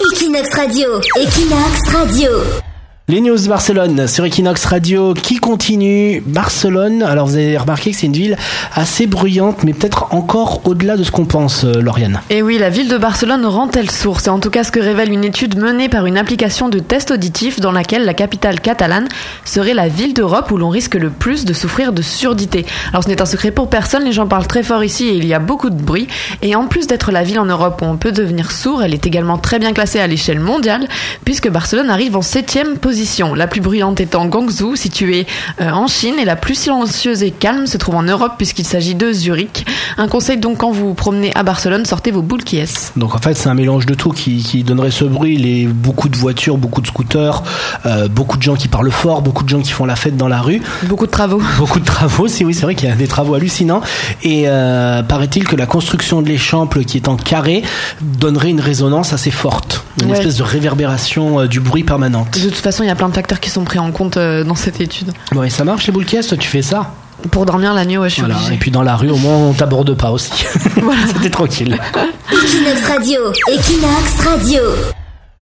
Equinox Radio, Equinox Radio. Les news de Barcelone sur Equinox Radio qui continue. Barcelone, alors vous avez remarqué que c'est une ville assez bruyante, mais peut-être encore au-delà de ce qu'on pense, euh, Lauriane. Et oui, la ville de Barcelone rend-elle sourd C'est en tout cas ce que révèle une étude menée par une application de test auditif dans laquelle la capitale catalane serait la ville d'Europe où l'on risque le plus de souffrir de surdité. Alors ce n'est un secret pour personne, les gens parlent très fort ici et il y a beaucoup de bruit. Et en plus d'être la ville en Europe où on peut devenir sourd, elle est également très bien classée à l'échelle mondiale, puisque Barcelone arrive en septième position la plus bruyante étant Guangzhou, située euh, en Chine, et la plus silencieuse et calme se trouve en Europe puisqu'il s'agit de Zurich. Un conseil donc quand vous vous promenez à Barcelone, sortez vos boules qui est. Donc en fait c'est un mélange de tout qui, qui donnerait ce bruit, les, beaucoup de voitures, beaucoup de scooters, euh, beaucoup de gens qui parlent fort, beaucoup de gens qui font la fête dans la rue. Beaucoup de travaux. Beaucoup de travaux, c'est oui c'est vrai qu'il y a des travaux hallucinants. Et euh, paraît-il que la construction de l'échample qui est en carré donnerait une résonance assez forte, une Ouais. espèce de réverbération euh, du bruit permanente. De toute façon, il y a plein de facteurs qui sont pris en compte euh, dans cette étude. Bon et ça marche les boules qui est, toi tu fais ça Pour dormir la nuit, ouais, je suis Voilà. Et puis dans la rue au moins on t'aborde pas aussi. C'était tranquille. Equinox Radio, Equinox Radio.